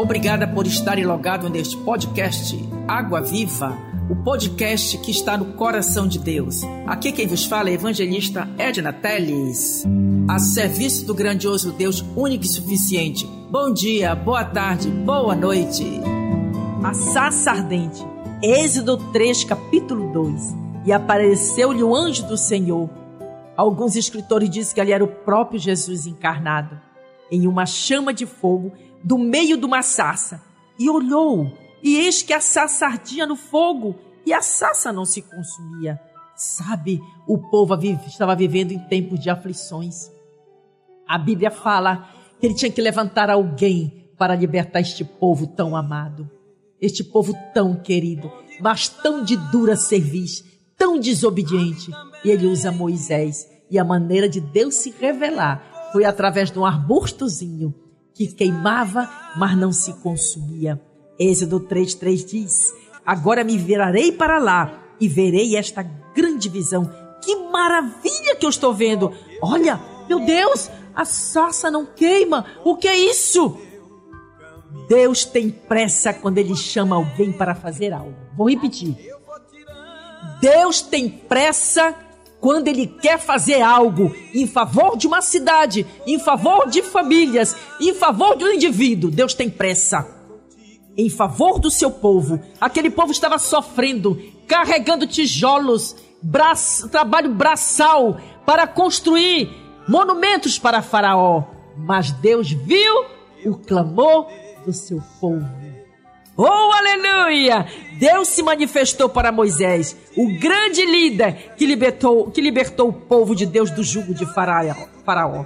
Obrigada por estarem logado neste podcast Água Viva, o podcast que está no coração de Deus. Aqui quem vos fala é evangelista Edna Teles, a serviço do grandioso Deus único e suficiente. Bom dia, boa tarde, boa noite. A Sassa Ardente, Êxodo 3, capítulo 2. E apareceu-lhe o anjo do Senhor. Alguns escritores dizem que ele era o próprio Jesus encarnado, em uma chama de fogo do meio de uma sarça e olhou, e eis que a sarça ardia no fogo e a sarça não se consumia. Sabe, o povo estava vivendo em tempos de aflições. A Bíblia fala que ele tinha que levantar alguém para libertar este povo tão amado, este povo tão querido, mas tão de dura serviço, tão desobediente. E ele usa Moisés. E a maneira de Deus se revelar foi através de um arbustozinho que queimava, mas não se consumia. Êxodo 3,3 diz: Agora me virarei para lá e verei esta grande visão. Que maravilha que eu estou vendo! Olha, meu Deus, a sarça não queima. O que é isso? Deus tem pressa quando Ele chama alguém para fazer algo. Vou repetir. Deus tem pressa quando ele quer fazer algo em favor de uma cidade, em favor de famílias, em favor de um indivíduo, Deus tem pressa. Em favor do seu povo, aquele povo estava sofrendo, carregando tijolos, trabalho braçal para construir monumentos para Faraó. Mas Deus viu o clamor do seu povo. Oh, aleluia! Deus se manifestou para Moisés, o grande líder que libertou, que libertou o povo de Deus do jugo de Faraó.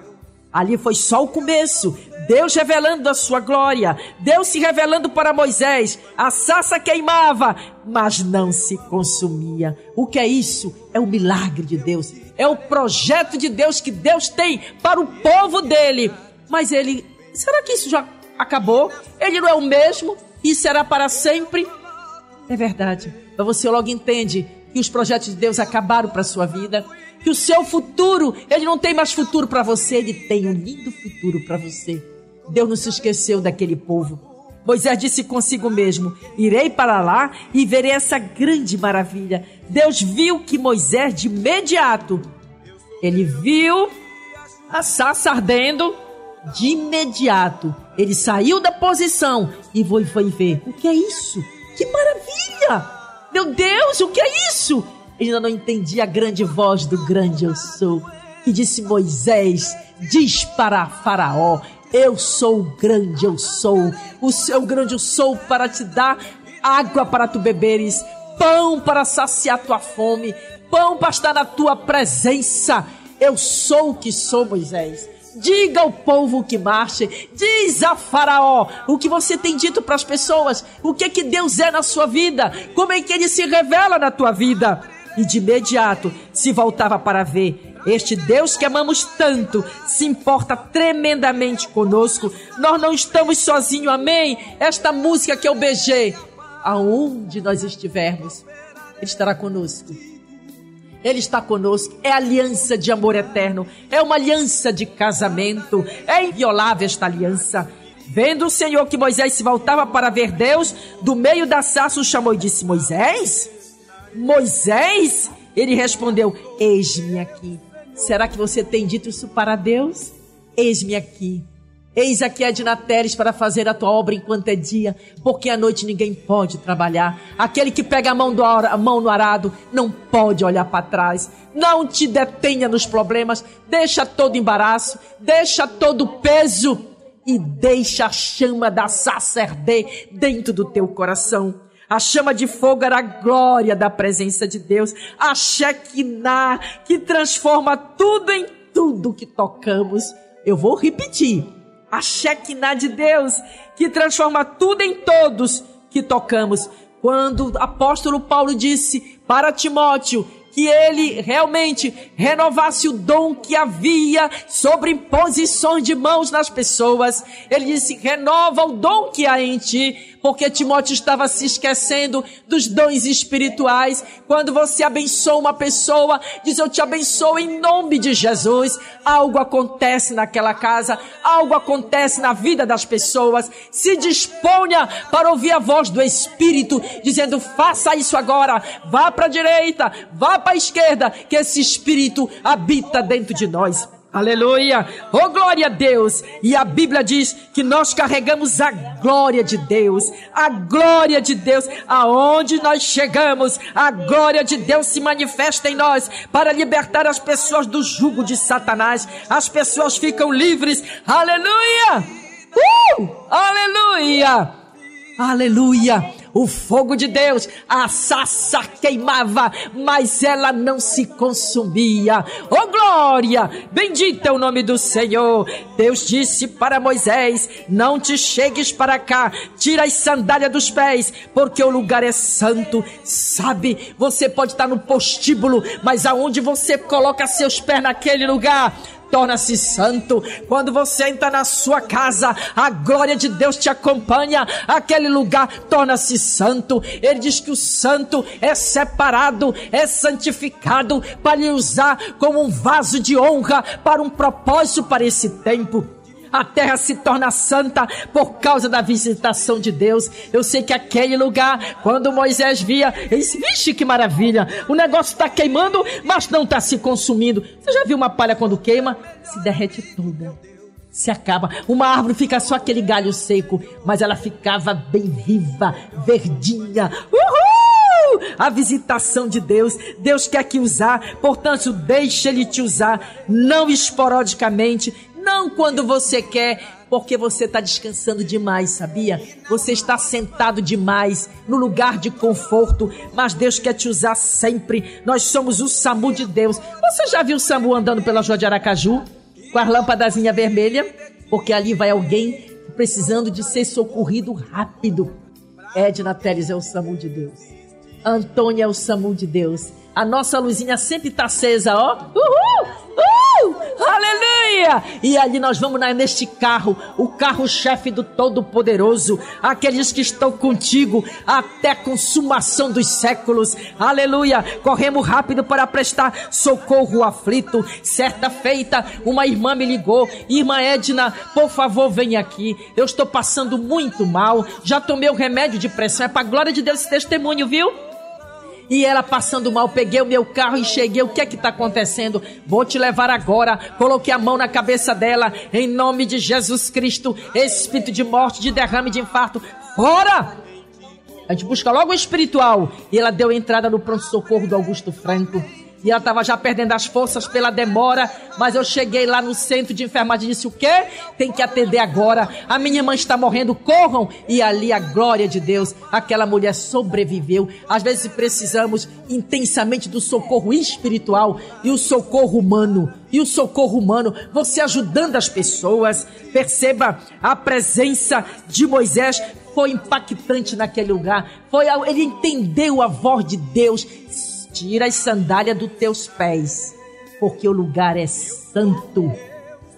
Ali foi só o começo. Deus revelando a sua glória. Deus se revelando para Moisés. A sassa queimava, mas não se consumia. O que é isso? É o milagre de Deus. É o projeto de Deus que Deus tem para o povo dele. Mas ele, será que isso já acabou? Ele não é o mesmo? e será para sempre. É verdade. Mas você logo entende que os projetos de Deus acabaram para sua vida, que o seu futuro, ele não tem mais futuro para você, ele tem um lindo futuro para você. Deus não se esqueceu daquele povo. Moisés disse consigo mesmo: Irei para lá e verei essa grande maravilha. Deus viu que Moisés, de imediato, ele viu a sarça ardendo, de imediato, ele saiu da posição e foi, foi ver. O que é isso? Que maravilha! Meu Deus, o que é isso? Ele ainda não entendia a grande voz do grande eu sou. Que disse Moisés: Diz para Faraó: Eu sou o grande eu sou. O seu grande eu sou para te dar água para tu beberes, pão para saciar tua fome, pão para estar na tua presença. Eu sou o que sou, Moisés. Diga ao povo que marche. Diz a Faraó o que você tem dito para as pessoas. O que é que Deus é na sua vida? Como é que ele se revela na tua vida? E de imediato se voltava para ver. Este Deus que amamos tanto se importa tremendamente conosco. Nós não estamos sozinhos, amém? Esta música que eu beijei, aonde nós estivermos, Ele estará conosco. Ele está conosco. É aliança de amor eterno. É uma aliança de casamento. É inviolável esta aliança. Vendo o Senhor que Moisés se voltava para ver Deus, do meio da sarça chamou e disse: Moisés? Moisés? Ele respondeu: Eis-me aqui. Será que você tem dito isso para Deus? Eis-me aqui. Eis aqui Edna Teres para fazer a tua obra enquanto é dia, porque à noite ninguém pode trabalhar. Aquele que pega a mão, do, a mão no arado não pode olhar para trás. Não te detenha nos problemas, deixa todo embaraço, deixa todo peso e deixa a chama da sacerdote dentro do teu coração. A chama de fogo era a glória da presença de Deus, a Shekinah que transforma tudo em tudo que tocamos. Eu vou repetir a Shekinah de Deus, que transforma tudo em todos que tocamos. Quando o apóstolo Paulo disse para Timóteo que ele realmente renovasse o dom que havia sobre imposições de mãos nas pessoas. Ele disse: renova o dom que há em ti, porque Timóteo estava se esquecendo dos dons espirituais. Quando você abençoa uma pessoa, diz eu te abençoo em nome de Jesus. Algo acontece naquela casa, algo acontece na vida das pessoas. Se disponha para ouvir a voz do Espírito dizendo: faça isso agora, vá para a direita, vá para a esquerda, que esse Espírito habita dentro de nós. Aleluia! Oh glória a Deus! E a Bíblia diz que nós carregamos a glória de Deus. A glória de Deus. Aonde nós chegamos, a glória de Deus se manifesta em nós para libertar as pessoas do jugo de Satanás. As pessoas ficam livres. Aleluia! Uh! Aleluia! Aleluia! O fogo de Deus, a sassa queimava, mas ela não se consumia. Oh glória! Bendito é o nome do Senhor. Deus disse para Moisés: Não te chegues para cá, tira as sandálias dos pés, porque o lugar é santo. Sabe, você pode estar no postíbulo, mas aonde você coloca seus pés naquele lugar, torna-se santo. Quando você entra na sua casa, a glória de Deus te acompanha. Aquele lugar torna-se santo. Ele diz que o santo é separado, é santificado para lhe usar como um vaso de honra para um propósito para esse tempo a terra se torna santa por causa da visitação de Deus. Eu sei que aquele lugar, quando Moisés via, ele disse: Vixe, que maravilha! O negócio está queimando, mas não está se consumindo. Você já viu uma palha quando queima? Se derrete toda se acaba. Uma árvore fica só aquele galho seco, mas ela ficava bem viva, verdinha. Uhul! A visitação de Deus, Deus quer que usar, portanto, deixe Ele te usar, não esporadicamente, não quando você quer, porque você está descansando demais, sabia? Você está sentado demais no lugar de conforto, mas Deus quer te usar sempre. Nós somos o SAMU de Deus. Você já viu o SAMU andando pela rua de Aracaju com a lâmpadazinha vermelha? Porque ali vai alguém precisando de ser socorrido rápido. Edna Teles é o SAMU de Deus. Antônia é o SAMU de Deus. A nossa luzinha sempre está acesa, ó. Uhul! E ali nós vamos neste carro, o carro-chefe do Todo-Poderoso, aqueles que estão contigo até a consumação dos séculos. Aleluia! Corremos rápido para prestar socorro aflito. Certa feita, uma irmã me ligou: Irmã Edna, por favor, venha aqui. Eu estou passando muito mal. Já tomei o remédio de pressão. É para a glória de Deus esse testemunho, viu? E ela passando mal, peguei o meu carro e cheguei. O que é que está acontecendo? Vou te levar agora. Coloquei a mão na cabeça dela. Em nome de Jesus Cristo. Espírito de morte, de derrame, de infarto. Fora! A gente busca logo o espiritual. E ela deu entrada no pronto-socorro do Augusto Franco. E ela estava já perdendo as forças pela demora. Mas eu cheguei lá no centro de enfermagem e disse: O quê? Tem que atender agora. A minha mãe está morrendo, corram. E ali a glória de Deus, aquela mulher sobreviveu. Às vezes precisamos intensamente do socorro espiritual e o socorro humano. E o socorro humano, você ajudando as pessoas. Perceba a presença de Moisés foi impactante naquele lugar. Foi ele entendeu a voz de Deus Tira as sandálias dos teus pés, porque o lugar é santo.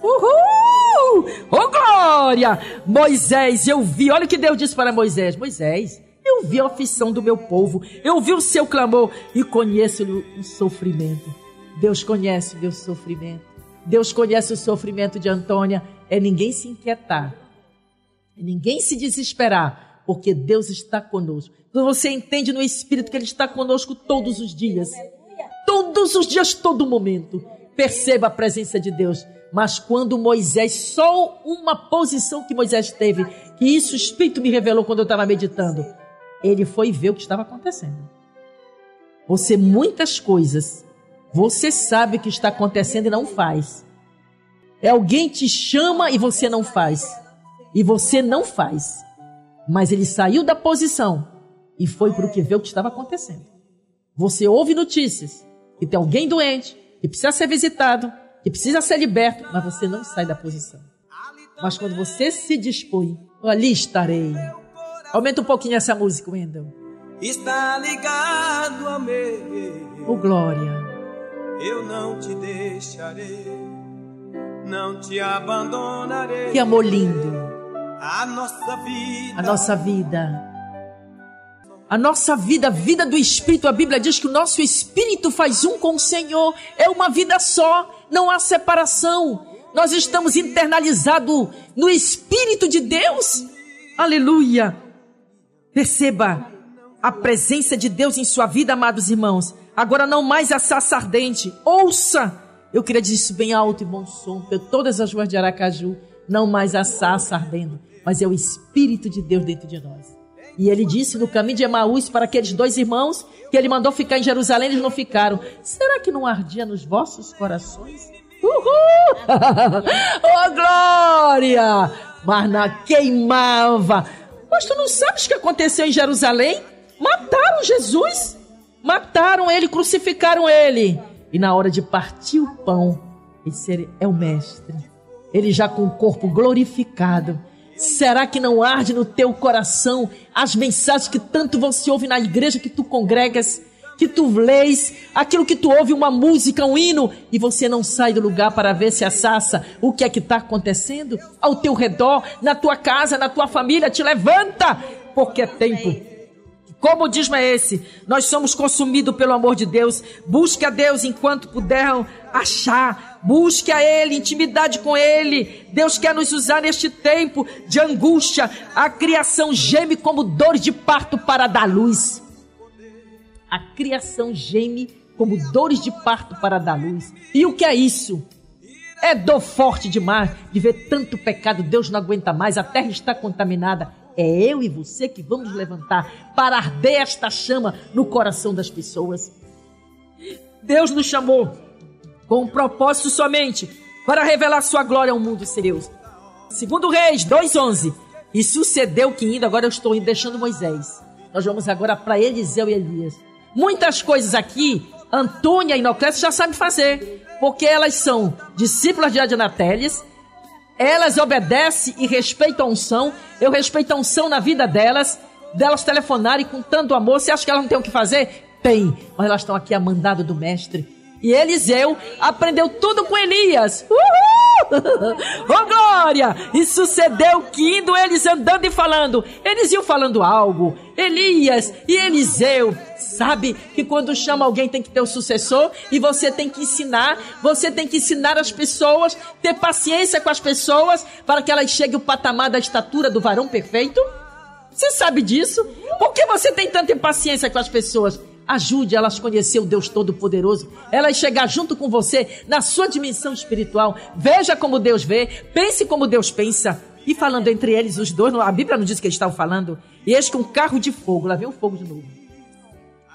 Uhul! Oh glória! Moisés, eu vi, olha o que Deus disse para Moisés: Moisés, eu vi a aflição do meu povo, eu vi o seu clamor e conheço o sofrimento. Deus conhece o meu sofrimento. Deus conhece o sofrimento de Antônia. É ninguém se inquietar, é ninguém se desesperar, porque Deus está conosco. Você entende no Espírito que Ele está conosco todos os dias. Todos os dias, todo momento. Perceba a presença de Deus. Mas quando Moisés, só uma posição que Moisés teve, que isso o Espírito me revelou quando eu estava meditando, ele foi ver o que estava acontecendo. Você, muitas coisas, você sabe o que está acontecendo e não faz. É alguém te chama e você não faz. E você não faz. Mas ele saiu da posição e foi para o que vê o que estava acontecendo. Você ouve notícias que tem alguém doente, que precisa ser visitado, que precisa ser liberto, mas você não sai da posição. Mas quando você se dispõe, ali estarei. Aumenta um pouquinho essa música, Wendel. Está ligado a mim. Oh, glória. Eu não te deixarei, não te abandonarei. Que amor lindo. A nossa vida. A nossa vida. A nossa vida, a vida do Espírito, a Bíblia diz que o nosso Espírito faz um com o Senhor. É uma vida só, não há separação. Nós estamos internalizados no Espírito de Deus. Aleluia. Perceba a presença de Deus em sua vida, amados irmãos. Agora não mais a saça ardente. Ouça. Eu queria dizer isso bem alto e bom som, para todas as ruas de Aracaju. Não mais a saça ardendo, mas é o Espírito de Deus dentro de nós. E ele disse no caminho de Emaús para aqueles dois irmãos que ele mandou ficar em Jerusalém, eles não ficaram. Será que não ardia nos vossos corações? Uhul! oh, glória! Mas na queimava. Mas tu não sabes o que aconteceu em Jerusalém? Mataram Jesus. Mataram ele, crucificaram ele. E na hora de partir o pão, esse é o mestre. Ele já com o corpo glorificado. Será que não arde no teu coração as mensagens que tanto você ouve na igreja que tu congregas? que tu lês, aquilo que tu ouve, uma música, um hino, e você não sai do lugar para ver se assassa o que é que está acontecendo ao teu redor, na tua casa, na tua família, te levanta, porque é tempo. Como diz é esse, nós somos consumidos pelo amor de Deus. Busque a Deus enquanto puder achar. Busque a Ele, intimidade com Ele. Deus quer nos usar neste tempo de angústia. A criação geme como dores de parto para dar luz. A criação geme como dores de parto para dar luz. E o que é isso? É dor forte demais de ver tanto pecado. Deus não aguenta mais, a terra está contaminada. É eu e você que vamos levantar para arder esta chama no coração das pessoas. Deus nos chamou com um propósito somente para revelar sua glória ao mundo sem Deus. Segundo Reis 2:11. E sucedeu que indo, agora eu estou deixando Moisés. Nós vamos agora para Eliseu e Elias. Muitas coisas aqui, Antônia e Inoclésia já sabem fazer, porque elas são discípulas de Adinatélias, elas obedecem e respeitam a unção, eu respeito a unção na vida delas, delas telefonarem com tanto amor. Você acha que elas não têm o que fazer? Tem, mas elas estão aqui a mandado do mestre. E Eliseu aprendeu tudo com Elias. Uhul! oh glória! E sucedeu que indo eles andando e falando, eles iam falando algo. Elias e Eliseu, sabe que quando chama alguém tem que ter o um sucessor e você tem que ensinar, você tem que ensinar as pessoas, ter paciência com as pessoas para que elas cheguem ao patamar da estatura do varão perfeito. Você sabe disso? Por que você tem tanta impaciência com as pessoas? Ajude elas a conhecer o Deus Todo-Poderoso. Elas chegar junto com você na sua dimensão espiritual. Veja como Deus vê, pense como Deus pensa. E falando entre eles, os dois, a Bíblia não diz que eles estavam falando. E eis que um carro de fogo, lá vem o fogo de novo.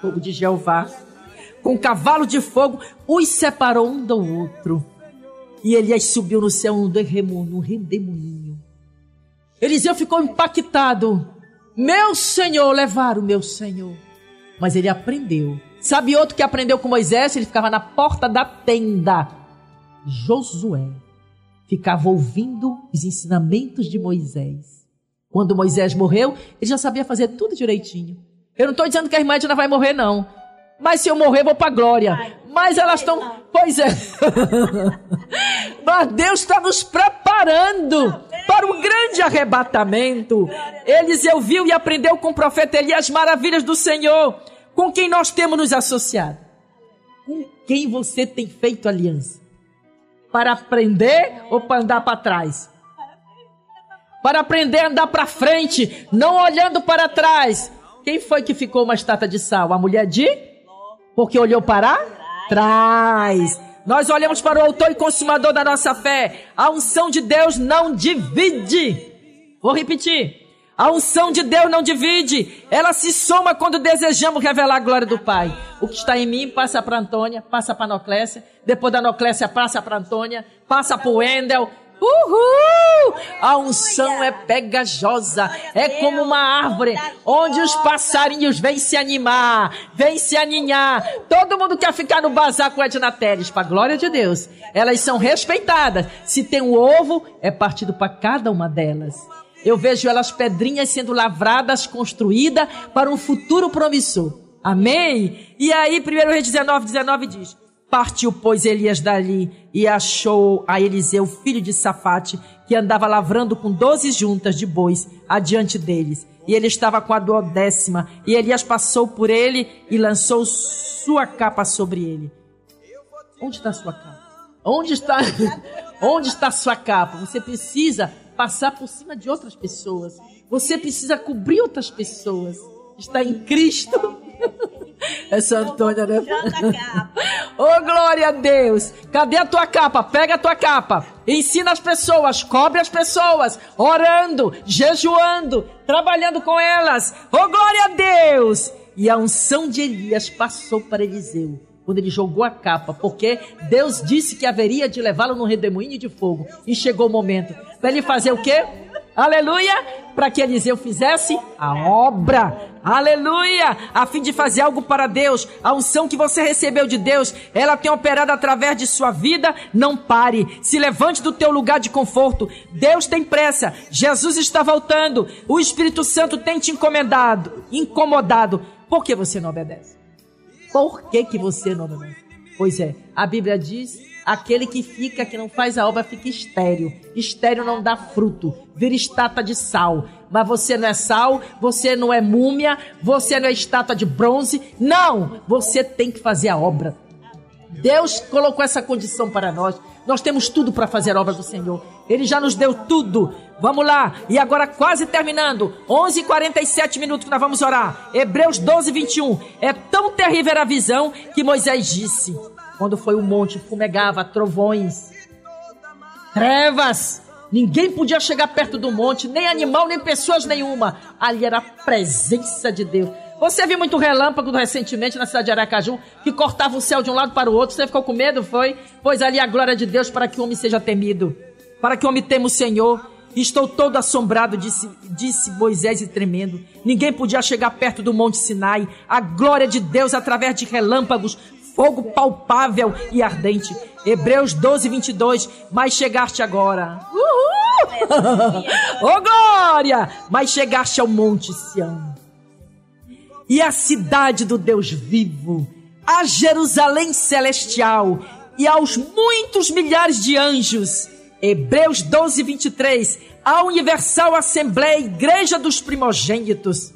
Fogo de Jeová. Com um cavalo de fogo, os separou um do outro. E Elias subiu no céu num redemoinho. Eliseu ficou impactado. Meu Senhor, levar o meu Senhor mas ele aprendeu. Sabe outro que aprendeu com Moisés? Ele ficava na porta da tenda. Josué ficava ouvindo os ensinamentos de Moisés. Quando Moisés morreu, ele já sabia fazer tudo direitinho. Eu não estou dizendo que a irmã Edna vai morrer, não. Mas se eu morrer, vou para a glória. Mas elas estão. Pois é. Mas Deus está nos preparando para o grande arrebatamento. Eliseu viu e aprendeu com o profeta Elias as maravilhas do Senhor. Com quem nós temos nos associado? Com quem você tem feito aliança? Para aprender ou para andar para trás? Para aprender a andar para frente, não olhando para trás. Quem foi que ficou uma estátua de sal? A mulher de? Porque olhou para trás. Nós olhamos para o autor e consumador da nossa fé. A unção de Deus não divide. Vou repetir. A unção de Deus não divide, ela se soma quando desejamos revelar a glória do Pai. O que está em mim passa para Antônia, passa para Noclésia, depois da Noclésia passa para Antônia, passa para o Wendel. Uhul! A unção é pegajosa, é como uma árvore onde os passarinhos vêm se animar, vêm se aninhar. Todo mundo quer ficar no bazar com Edna Teles, para glória de Deus. Elas são respeitadas. Se tem um ovo, é partido para cada uma delas. Eu vejo elas pedrinhas sendo lavradas, construídas para um futuro promissor. Amém? E aí, 1 Reis 19, 19 diz: Partiu, pois, Elias dali e achou a Eliseu, filho de Safate, que andava lavrando com doze juntas de bois adiante deles. E ele estava com a duodécima. E Elias passou por ele e lançou sua capa sobre ele. Onde está sua capa? Onde está, onde está sua capa? Você precisa passar por cima de outras pessoas. Você precisa cobrir outras pessoas. Está em Cristo. Essa Antônia, né? Ô, oh, glória a Deus! Cadê a tua capa? Pega a tua capa. Ensina as pessoas, cobre as pessoas, orando, jejuando, trabalhando com elas. Ô, oh, glória a Deus! E a unção de Elias passou para Eliseu quando ele jogou a capa, porque Deus disse que haveria de levá-lo no redemoinho de fogo. E chegou o momento para ele fazer o quê? Aleluia! Para que Eliseu fizesse a obra. Aleluia! A fim de fazer algo para Deus. A unção que você recebeu de Deus, ela tem operado através de sua vida. Não pare. Se levante do teu lugar de conforto. Deus tem pressa. Jesus está voltando. O Espírito Santo tem te encomendado, incomodado. Por que você não obedece? Por que, que você não obedece? Pois é, a Bíblia diz Aquele que fica, que não faz a obra, fica estéreo. Estéreo não dá fruto, vira estátua de sal. Mas você não é sal, você não é múmia, você não é estátua de bronze. Não! Você tem que fazer a obra. Deus colocou essa condição para nós. Nós temos tudo para fazer a obra do Senhor. Ele já nos deu tudo. Vamos lá. E agora quase terminando. 11:47 minutos que nós vamos orar. Hebreus 12, 21. É tão terrível a visão que Moisés disse. Quando foi o monte, fumegava, trovões, trevas. Ninguém podia chegar perto do monte, nem animal, nem pessoas nenhuma. Ali era a presença de Deus. Você viu muito relâmpago recentemente na cidade de Aracaju, que cortava o céu de um lado para o outro. Você ficou com medo, foi? Pois ali a glória de Deus para que o homem seja temido. Para que o homem tema o Senhor. Estou todo assombrado, disse, disse Moisés e tremendo. Ninguém podia chegar perto do Monte Sinai. A glória de Deus, através de relâmpagos, fogo palpável e ardente. Hebreus 12, 22. Mas chegaste agora. Uhul! oh glória! Mas chegaste ao Monte Sião. E a cidade do Deus vivo, a Jerusalém celestial e aos muitos milhares de anjos. Hebreus 12, 23. A universal assembleia, igreja dos primogênitos.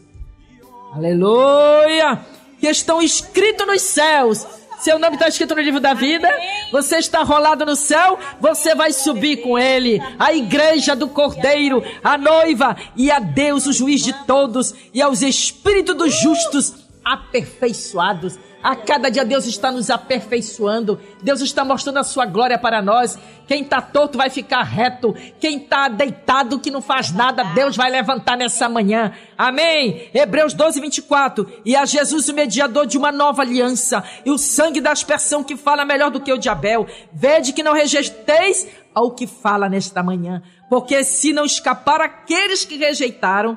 Aleluia! Que estão escritos nos céus seu nome está escrito no livro da vida. Você está rolado no céu. Você vai subir com ele. A igreja do Cordeiro, a noiva e a Deus, o juiz de todos, e aos espíritos dos justos aperfeiçoados. A cada dia Deus está nos aperfeiçoando. Deus está mostrando a sua glória para nós. Quem está torto vai ficar reto. Quem está deitado que não faz nada, Deus vai levantar nessa manhã. Amém. Hebreus 12, 24. E a Jesus, o mediador de uma nova aliança, e o sangue da aspersão que fala melhor do que o de Abel. Vede que não rejeiteis ao que fala nesta manhã. Porque se não escapar aqueles que rejeitaram,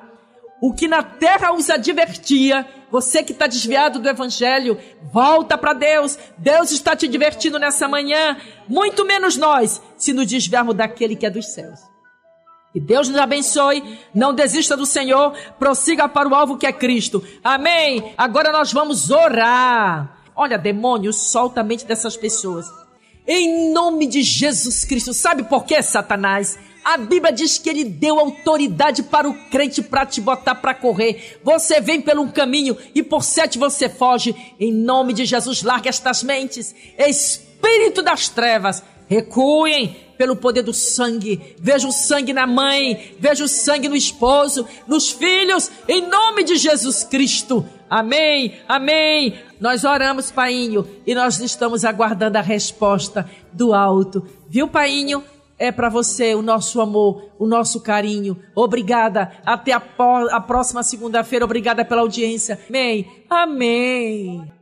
o que na terra os advertia, você que está desviado do Evangelho, volta para Deus. Deus está te divertindo nessa manhã. Muito menos nós, se nos desviarmos daquele que é dos céus. Que Deus nos abençoe. Não desista do Senhor. Prossiga para o alvo que é Cristo. Amém. Agora nós vamos orar. Olha, demônio, solta a mente dessas pessoas. Em nome de Jesus Cristo. Sabe por quê, Satanás? A Bíblia diz que ele deu autoridade para o crente para te botar para correr. Você vem pelo um caminho e por sete você foge. Em nome de Jesus, larga estas mentes. Espírito das trevas, recuem pelo poder do sangue. Veja o sangue na mãe, veja o sangue no esposo, nos filhos, em nome de Jesus Cristo. Amém, amém. Nós oramos, Painho, e nós estamos aguardando a resposta do alto. Viu, Painho? É para você o nosso amor, o nosso carinho. Obrigada. Até a, a próxima segunda-feira. Obrigada pela audiência. Amém. Amém.